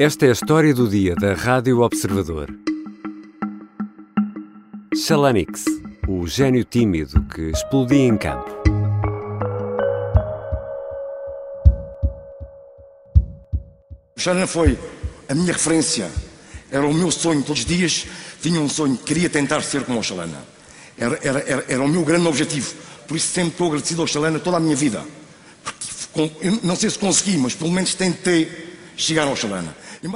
Esta é a história do dia da Rádio Observador. Chalanix, o gênio tímido que explodia em campo. Xalana foi a minha referência. Era o meu sonho todos os dias. Tinha um sonho, queria tentar ser como o Xalana. Era, era, era, era o meu grande objetivo. Por isso sempre estou agradecido ao Xalana toda a minha vida. Porque, não sei se consegui, mas pelo menos tentei chegar ao.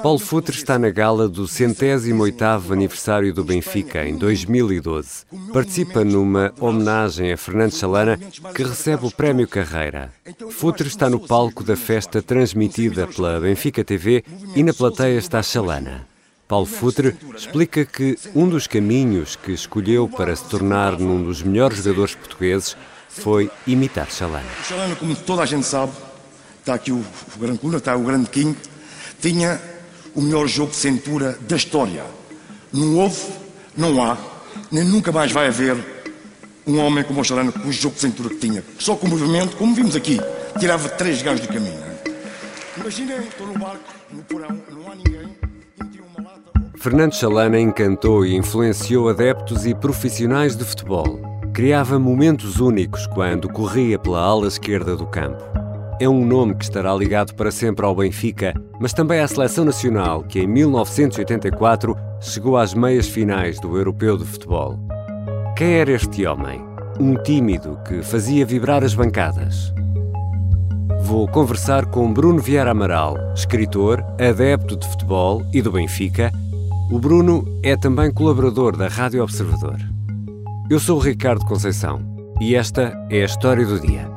Paulo Futre está na gala do centésimo oitavo aniversário do Benfica, em 2012. Participa numa homenagem a Fernando Chalana, que recebe o Prémio Carreira. Futre está no palco da festa transmitida pela Benfica TV e na plateia está Chalana. Paulo Futre explica que um dos caminhos que escolheu para se tornar num dos melhores jogadores portugueses foi imitar Chalana. Chalana, como toda a gente sabe, está aqui o, o grande Luna, está o grande King, tinha o melhor jogo de cintura da história. Não houve, não há, nem nunca mais vai haver um homem como o Chalana com o jogo de cintura que tinha. Só com o movimento, como vimos aqui, tirava três gajos do caminho. Imaginem, estou no barco, no porão, não há ninguém. Fernando Chalana encantou e influenciou adeptos e profissionais de futebol. Criava momentos únicos quando corria pela ala esquerda do campo. É um nome que estará ligado para sempre ao Benfica, mas também à seleção nacional, que em 1984 chegou às meias finais do Europeu de Futebol. Quem era este homem? Um tímido que fazia vibrar as bancadas. Vou conversar com Bruno Vieira Amaral, escritor, adepto de futebol e do Benfica. O Bruno é também colaborador da Rádio Observador. Eu sou o Ricardo Conceição e esta é a história do dia.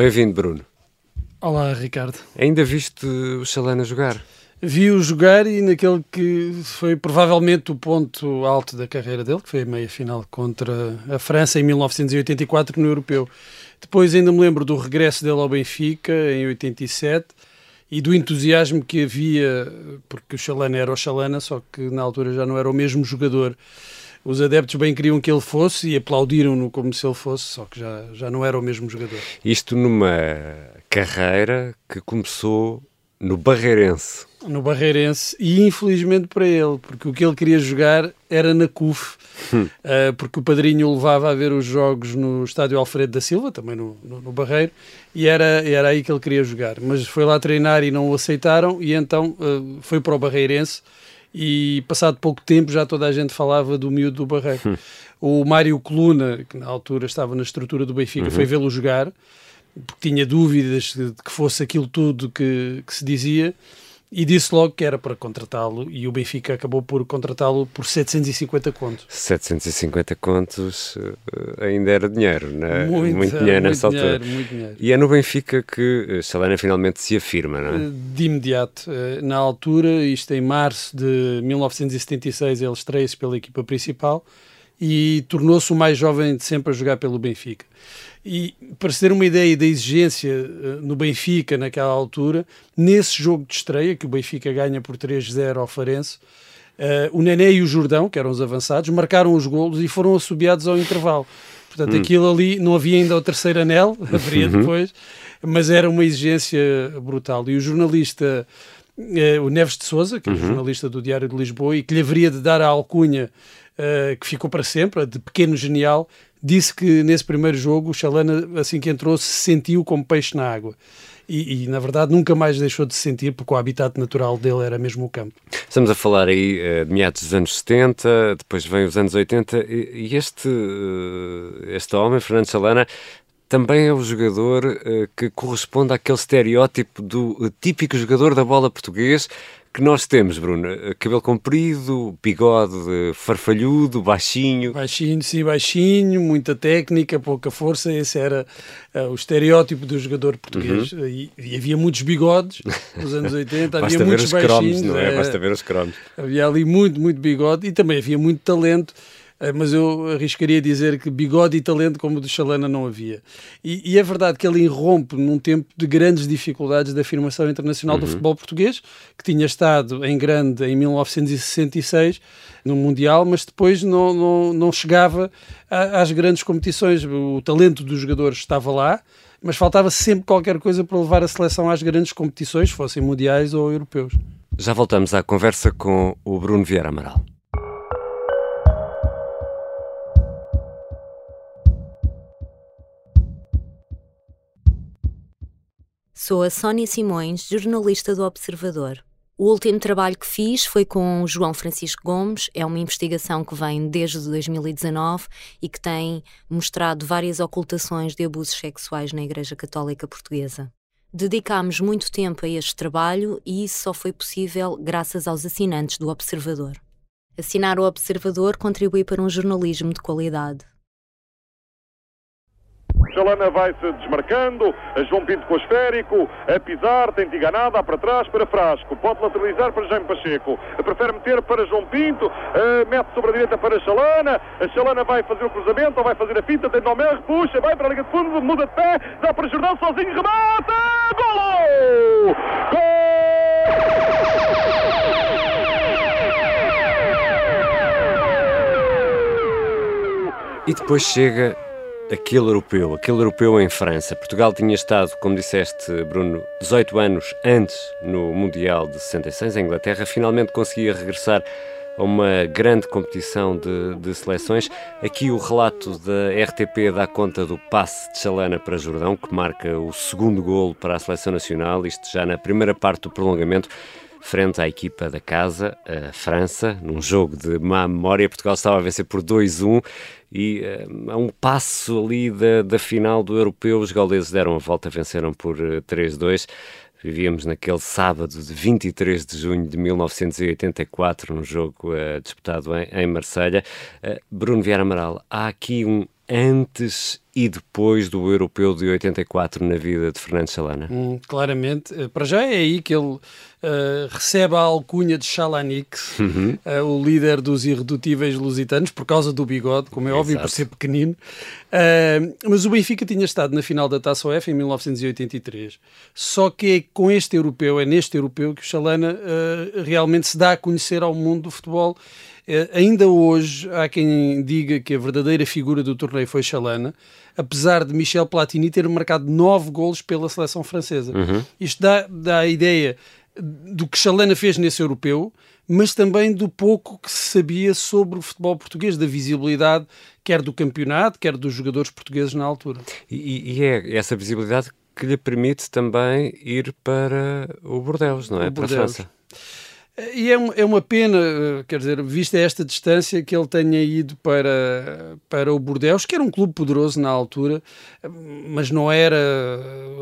Bem-vindo, Bruno. Olá, Ricardo. Ainda viste o Chalana jogar? Vi-o jogar e naquele que foi provavelmente o ponto alto da carreira dele, que foi a meia-final contra a França em 1984 no Europeu. Depois ainda me lembro do regresso dele ao Benfica em 87 e do entusiasmo que havia, porque o Chalana era o Chalana, só que na altura já não era o mesmo jogador. Os adeptos bem queriam que ele fosse e aplaudiram-no como se ele fosse, só que já, já não era o mesmo jogador. Isto numa carreira que começou no Barreirense. No Barreirense, e infelizmente para ele, porque o que ele queria jogar era na CUF, hum. uh, porque o padrinho o levava a ver os jogos no estádio Alfredo da Silva, também no, no, no, Barreiro, e era, era aí que ele queria jogar. Mas foi lá treinar e não o aceitaram, e então uh, foi para o Barreirense. E passado pouco tempo já toda a gente falava do miúdo do Barreiro. Hum. O Mário Coluna, que na altura estava na estrutura do Benfica, uhum. foi vê-lo jogar porque tinha dúvidas de que fosse aquilo tudo que, que se dizia e disse logo que era para contratá-lo e o Benfica acabou por contratá-lo por 750 contos. 750 contos eh, ainda era dinheiro, né? muito, muito dinheiro nessa dinheiro, altura. Muito dinheiro. E é no Benfica que Salena finalmente se afirma, não é? Eh, de imediato. Eh, na altura, isto em março de 1976, ele estreia-se pela equipa principal e tornou-se o mais jovem de sempre a jogar pelo Benfica. E para se ter uma ideia da exigência eh, no Benfica naquela altura, nesse jogo de estreia, que o Benfica ganha por 3-0 ao Farense, uh, o Nené e o Jordão, que eram os avançados, marcaram os golos e foram assobiados ao intervalo. Portanto, hum. aquilo ali não havia ainda o terceiro anel, haveria uhum. depois, mas era uma exigência brutal. E o jornalista, o Neves de Souza, que é uhum. jornalista do Diário de Lisboa, e que lhe haveria de dar a alcunha uh, que ficou para sempre, de pequeno genial, disse que nesse primeiro jogo o Chalana, assim que entrou, se sentiu como peixe na água. E, e, na verdade nunca mais deixou de se sentir porque o habitat natural dele era mesmo o campo. Estamos a falar aí uh, de meados dos anos 70, depois vem os anos 80 e, e este, uh, este homem, Fernando Chalana, também é o jogador uh, que corresponde àquele estereótipo do típico jogador da bola português que nós temos, Bruno? Cabelo comprido, bigode farfalhudo, baixinho. Baixinho, sim, baixinho, muita técnica, pouca força. Esse era uh, o estereótipo do jogador português. Uhum. E, e, havia muitos bigodes nos anos 80, havia muitos baixinhos. Cromos, não é? é? Basta ver os cromos. Havia ali muito, muito bigode e também havia muito talento. Eh, mas eu arriscaria dizer que bigode e talento como o do Chalana não havia. E, e, é verdade que ele irrompe num tempo de grandes dificuldades da afirmação internacional uhum. do futebol português, que tinha estado em grande em 1966 no Mundial, mas depois não, não, não chegava às grandes competições. O talento dos jogadores estava lá, mas faltava sempre qualquer coisa para levar a seleção às grandes competições, fossem mundiais ou europeus. Já voltamos à conversa com o Bruno Vieira Amaral. Sou a Sónia Simões, jornalista do Observador. O último trabalho que fiz foi com o João Francisco Gomes. É uma investigação que vem desde 2019 e que tem mostrado várias ocultações de abusos sexuais na Igreja Católica Portuguesa. Dedicámos muito tempo a este trabalho e isso só foi possível graças aos assinantes do Observador. Assinar o Observador contribui para um jornalismo de qualidade. Chalana vai-se desmarcando, João Pinto com o esférico, a pisar, tenta enganada, para trás para Frasco, pode lateralizar para Jaime Pacheco, prefere meter para João Pinto, uh, mete sobre a direita para Chalana, a Chalana vai fazer o cruzamento, ou vai fazer a finta, tem Nomer, puxa, vai para a linha de fundo, muda de pé, dá para Jordão sozinho, remata, gol! Gol! E depois chega aquele europeu, aquele europeu em França. Portugal tinha estado, como disseste, Bruno, 18 anos antes no Mundial de 66. A Inglaterra finalmente conseguia regressar a uma grande competição de, de, seleções. Aqui o relato da RTP dá conta do passe de Chalana para Jordão, que marca o segundo golo para a seleção nacional, isto já na primeira parte do prolongamento frente à equipa da casa, a França, num jogo de má memória. Portugal estava a vencer por 2-1 e uh, a um passo ali da, da final do Europeu, os gauleses deram a volta, venceram por uh, eh, 3-2. Vivíamos naquele sábado de 23 de junho de 1984, num jogo uh, disputado em, em Marselha. Bruno Vieira Amaral, há aqui um antes e depois do europeu de 84 na vida de Fernando Chalana? Hum, claramente. Eh, para já é aí que ele uh, recebe a alcunha de Chalanix, uhum. uh, o líder dos irredutíveis lusitanos, por causa do bigode, como é óbvio, Exato. por ser pequenino. Uh, mas o Benfica tinha estado na final da Taça UEFA em 1983. Só que é com este europeu, é neste europeu, que o Chalana realmente se dá a conhecer ao mundo do futebol ainda hoje há quem diga que a verdadeira figura do torneio foi Chalana, apesar de Michel Platini ter marcado nove golos pela seleção francesa. Uhum. Isto dá, dá a ideia do que Chalana fez nesse europeu, mas também do pouco que se sabia sobre o futebol português, da visibilidade quer do campeonato, quer dos jogadores portugueses na altura. E, e é essa visibilidade que lhe permite também ir para o Bordeaux, não é? O para a França. E é, é uma pena, quer dizer, vista esta distância, que ele tenha ido para, para o Bordeaux, que era um clube poderoso na altura, mas não era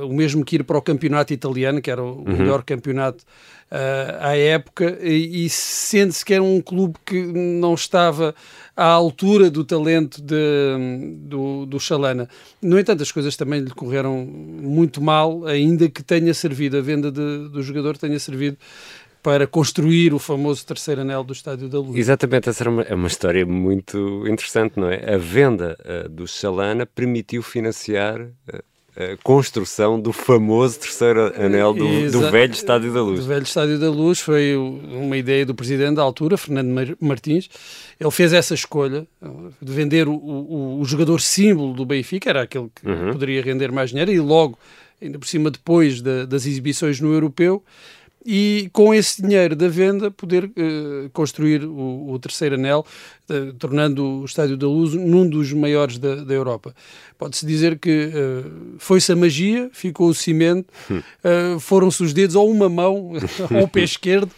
o mesmo que ir para o campeonato italiano, que era o uhum. melhor campeonato uh, à época, e, e sente-se que era um clube que não estava à altura do talento de, do, do Chalana. No entanto, as coisas também lhe correram muito mal, ainda que tenha servido, a venda de, do jogador tenha servido para construir o famoso terceiro anel do Estádio da Luz. Exatamente, essa era uma, é uma história muito interessante, não é? A venda uh, do Chalana permitiu financiar uh, a construção do famoso terceiro anel do, do, velho Estádio da Luz. Do velho Estádio da Luz foi uma ideia do presidente da altura, Fernando Martins. Ele fez essa escolha de vender o, o, o jogador símbolo do Benfica, era aquele que uhum. poderia render mais dinheiro, e logo, ainda por cima, depois da, das exibições no Europeu, e com esse dinheiro da venda poder uh, construir o, o, terceiro anel, uh, tornando o Estádio da Luz num dos maiores da, da Europa. Pode-se dizer que uh, foi-se a magia, ficou o cimento, uh, foram-se os dedos ou uma mão ou o pé esquerdo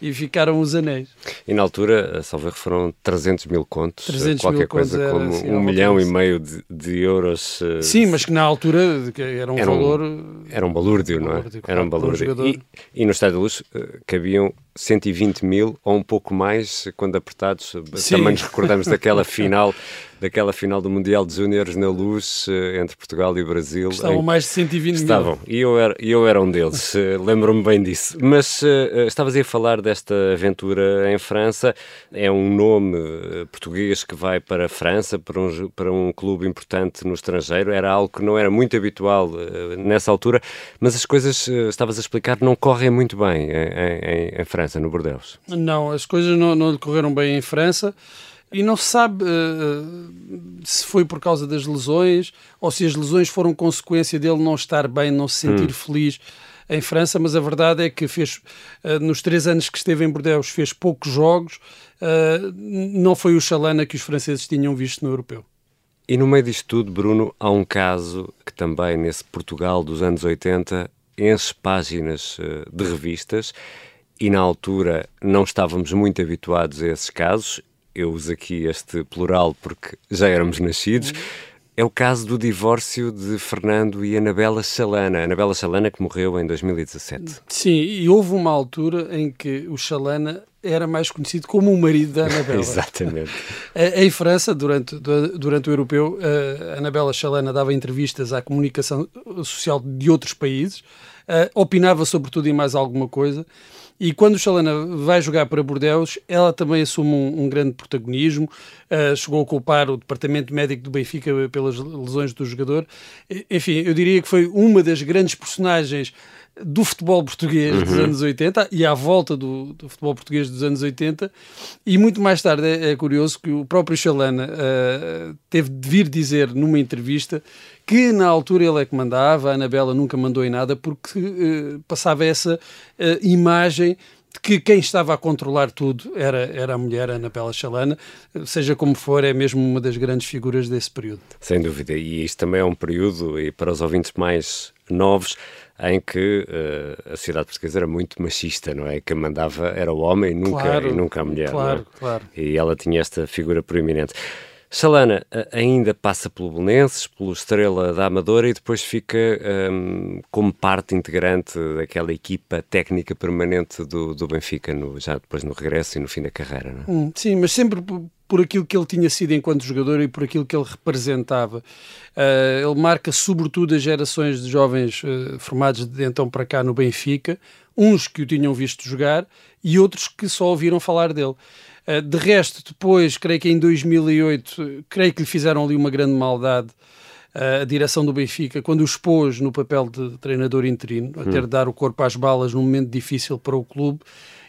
e ficaram os anéis. E na altura, a salve foram 300 mil contos, 300 qualquer mil coisa era, como assim, um milhão e meio de, de euros. Uh, Sim, mas que na altura era um era valor... Um, era um balúrdio, não é? Era um balúrdio. E, e, no Estádio da Luz cabiam 120 mil ou um pouco mais, quando apertados. Sim. Também nos recordamos daquela final daquela final do Mundial de Júniores na Luz eh, entre Portugal e Brasil. Estavam mais de 120 mil. Estavam, e eu era, eu era um deles, eh, lembro-me bem disso. Mas uh, estavas aí a falar desta aventura em França, é um nome português que vai para a França, para um, para um clube importante no estrangeiro, era algo que não era muito habitual uh, nessa altura, mas as coisas, uh, estavas a explicar, não correm muito bem em, em, em França, no Bordeaux. Não, as coisas não, não lhe correram bem em França e não se sabe uh, se foi por causa das lesões ou se as lesões foram consequência dele não estar bem, não se sentir hum. feliz em França, mas a verdade é que fez uh, nos três anos que esteve em Bordeaux fez poucos jogos, uh, não foi o Chalana que os franceses tinham visto no europeu. E no meio disto tudo, Bruno, há um caso que também nesse Portugal dos anos 80 enche páginas de revistas e na altura não estávamos muito habituados a esses casos eu uso aqui este plural porque já éramos nascidos, é o caso do divórcio de Fernando e Anabela Chalana. Anabela Chalana que morreu em 2017. Sim, e houve uma altura em que o Chalana era mais conhecido como o marido da Anabela. Exatamente. em França, durante, durante o europeu, a Anabela Chalana dava entrevistas à comunicação social de outros países, opinava sobre tudo e mais alguma coisa, e quando Chalana vai jogar para Bordeaux, ela também assume um, um grande protagonismo. Uh, chegou a culpar o departamento médico do Benfica pelas lesões do jogador. Enfim, eu diria que foi uma das grandes personagens do futebol português uhum. dos anos 80 e à volta do, do, futebol português dos anos 80 e muito mais tarde é, é curioso que o próprio Chalana uh, teve de vir dizer numa entrevista que na altura ele é que mandava, a Anabela nunca mandou em nada porque uh, passava essa uh, imagem de que quem estava a controlar tudo era, era a mulher Ana Bela Chalana, seja como for, é mesmo uma das grandes figuras desse período. Sem dúvida, e isto também é um período, e para os ouvintes mais novos, em que uh, a sociedade portuguesa era muito machista, não é? Quem mandava era o homem nunca, claro, e nunca a mulher. Claro, é? claro. E ela tinha esta figura proeminente. Salana ainda passa pelo Belenenses, pelo Estrela da Amadora e depois fica um, como parte integrante daquela equipa técnica permanente do, do Benfica, no, já depois no regresso e no fim da carreira. Não é? hum, sim, mas sempre por aquilo que ele tinha sido enquanto jogador e por aquilo que ele representava. Uh, ele marca sobretudo as gerações de jovens uh, formados de então para cá no Benfica, uns que o tinham visto jogar e outros que só ouviram falar dele. Uh, de resto, depois, creio que em 2008, creio que lhe fizeram ali uma grande maldade a direção do Benfica, quando o expôs no papel de treinador interino, a ter hum. de dar o corpo às balas num momento difícil para o clube,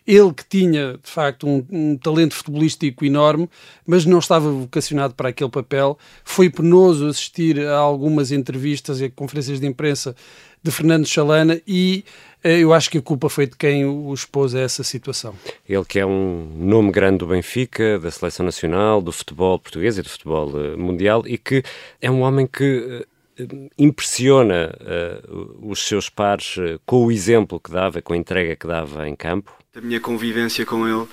ele que tinha, de facto, um, um, talento futebolístico enorme, mas não estava vocacionado para aquele papel. Foi penoso assistir a algumas entrevistas e conferências de imprensa de Fernando Chalana e eh, eu acho que a culpa foi de quem o expôs a essa situação. Ele que é um nome grande do Benfica, da Seleção Nacional, do futebol português e do futebol uh, mundial e que é um homem que uh, impressiona uh, os seus pares com o exemplo que dava, com a entrega que dava em campo da minha convivência com ele,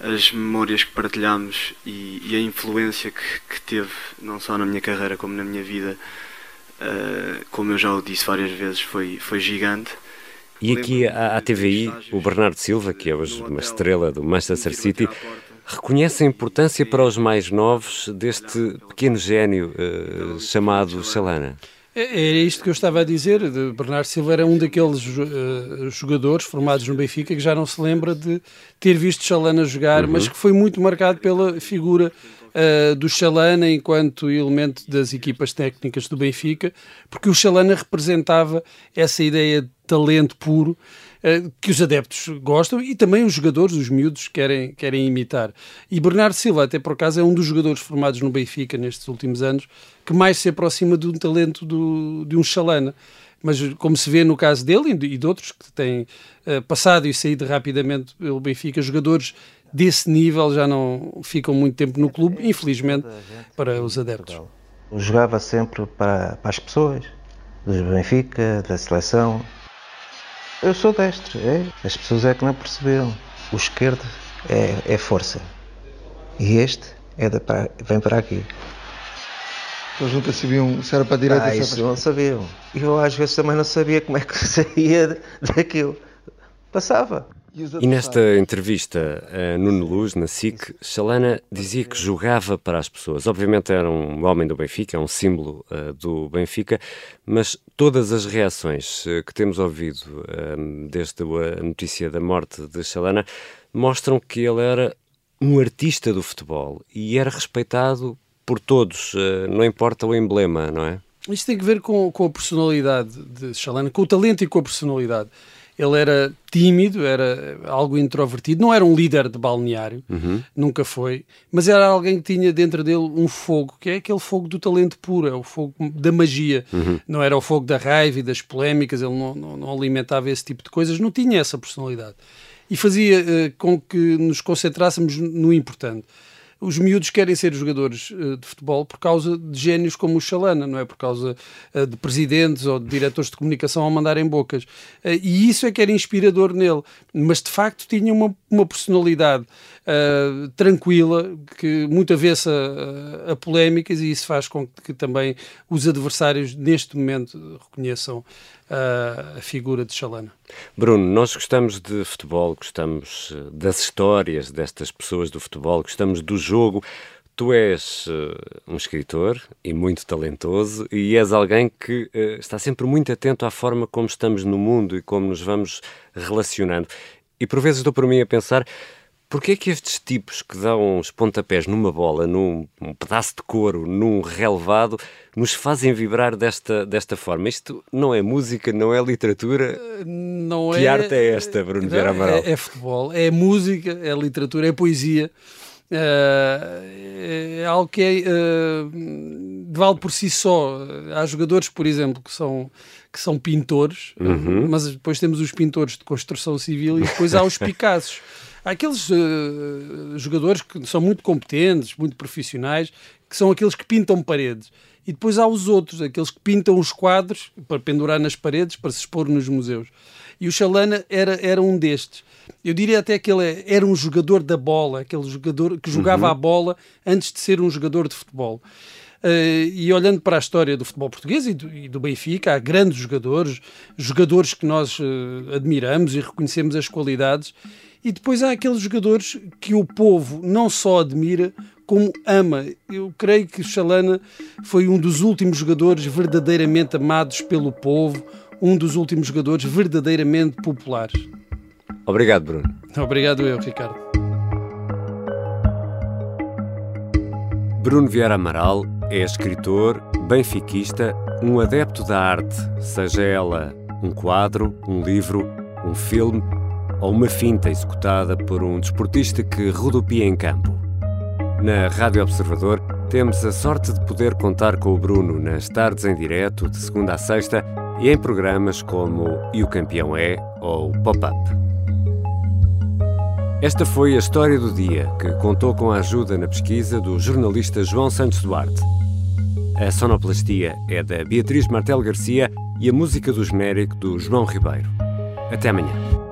as memórias que partilhamos e, e a influência que, que, teve, não só na minha carreira como na minha vida, uh, como eu já o disse várias vezes, foi, foi gigante. E aqui à, à TVI, o Bernardo Silva, que é hoje uma estrela do Manchester City, reconhece a importância para os mais novos deste pequeno gênio uh, chamado Chalana. É, é isto que eu estava a dizer. Bernardo Silva era um daqueles uh, jogadores formados no Benfica que já não se lembra de ter visto Chalana jogar, uhum. mas que foi muito marcado pela figura uh, do Chalana enquanto elemento das equipas técnicas do Benfica, porque o Chalana representava essa ideia de talento puro que os adeptos gostam e também os jogadores, os miúdos, querem, querem imitar. E Bernardo Silva, até por acaso, é um dos jogadores formados no Benfica nestes últimos anos que mais se aproxima de um talento do, de um Chalana. Mas, como se vê no caso dele e de outros que têm uh, passado e saído rapidamente pelo Benfica, jogadores desse nível já não ficam muito tempo no clube, infelizmente, para os adeptos. Eu jogava sempre para, para as pessoas, do Benfica, da seleção, eu sou destro, é. As pessoas é que não perceberam. O esquerdo é, é força. E este é de, para, vem para aqui. Eles nunca sabiam se era para a direita ah, ou se era para a não sabiam. E eu às vezes também não sabia como é que saía daquilo. Passava. E nesta entrevista a Nuno Luz, na SIC, Chalana dizia que jogava para as pessoas. Obviamente era um homem do Benfica, é um símbolo uh, do Benfica, mas todas as reações uh, que temos ouvido uh, desde a notícia da morte de Chalana mostram que ele era um artista do futebol e era respeitado por todos, não importa o emblema, não é? Isto tem que ver com, com a personalidade de Chalana, com o talento e com a personalidade. Ele era tímido, era algo introvertido, não era um líder de balneário, uhum. nunca foi, mas era alguém que tinha dentro dele um fogo, que é aquele fogo do talento puro, é o fogo da magia. Uhum. Não era o fogo da raiva e das polémicas, ele não, não, não, alimentava esse tipo de coisas, não tinha essa personalidade. E fazia uh, com que nos concentrássemos no importante os miúdos querem ser jogadores uh, de futebol por causa de génios como o Chalana, não é? Por causa uh, de presidentes ou de diretores de comunicação a mandarem bocas. Uh, e isso é que era inspirador nele. Mas de facto tinha uma, uma personalidade tranquila, que muito avessa a, a polémicas, e isso faz com que também os adversários neste momento reconheçam a figura de Chalana. Bruno, nós gostamos de futebol, gostamos eh, das histórias destas pessoas do futebol, gostamos do jogo. Tu és uh, um escritor e muito talentoso e és alguém que uh, está sempre muito atento à forma como estamos no mundo e como nos vamos relacionando. E por vezes dou por mim a pensar Porquê é que estes tipos que dão os pontapés numa bola, num um pedaço de couro, num relevado, nos fazem vibrar desta, desta forma? Isto não é música, não é literatura? Não que é... arte é esta, Bruno Vieira Amaral? É, é, futebol, é música, é literatura, é poesia. Uh, é algo que é, uh, vale por si só. Há jogadores, por exemplo, que são, que são pintores, uhum. mas depois temos os pintores de construção civil e depois há os Picassos. Há aqueles uh, jogadores que são muito competentes, muito profissionais, que são aqueles que pintam paredes. E depois há os outros, aqueles que pintam os quadros para pendurar nas paredes, para se expor nos museus. E o Chalana era, era um destes. Eu diria até que ele era um jogador da bola, aquele jogador que jogava uhum. a bola antes de ser um jogador de futebol. Uh, e olhando para a história do futebol português e do, e do Benfica, há grandes jogadores, jogadores que nós uh, admiramos e reconhecemos as qualidades, e depois há aqueles jogadores que o povo não só admira, como ama. Eu creio que o Chalana foi um dos últimos jogadores verdadeiramente amados pelo povo, um dos últimos jogadores verdadeiramente populares. Obrigado, Bruno. Obrigado eu, Ricardo. Bruno Vieira Amaral é escritor, benfiquista, um adepto da arte, seja ela um quadro, um livro, um filme ou uma finta executada por um desportista que rodopia em campo. Na Rádio Observador, temos a sorte de poder contar com o Bruno nas tardes em direto, de segunda a sexta, e em programas como E o Campeão É ou Pop-Up. Esta foi a história do dia, que contou com a ajuda na pesquisa do jornalista João Santos Duarte. A sonoplastia é da Beatriz Martel Garcia e a música do genérico do João Ribeiro. Até amanhã.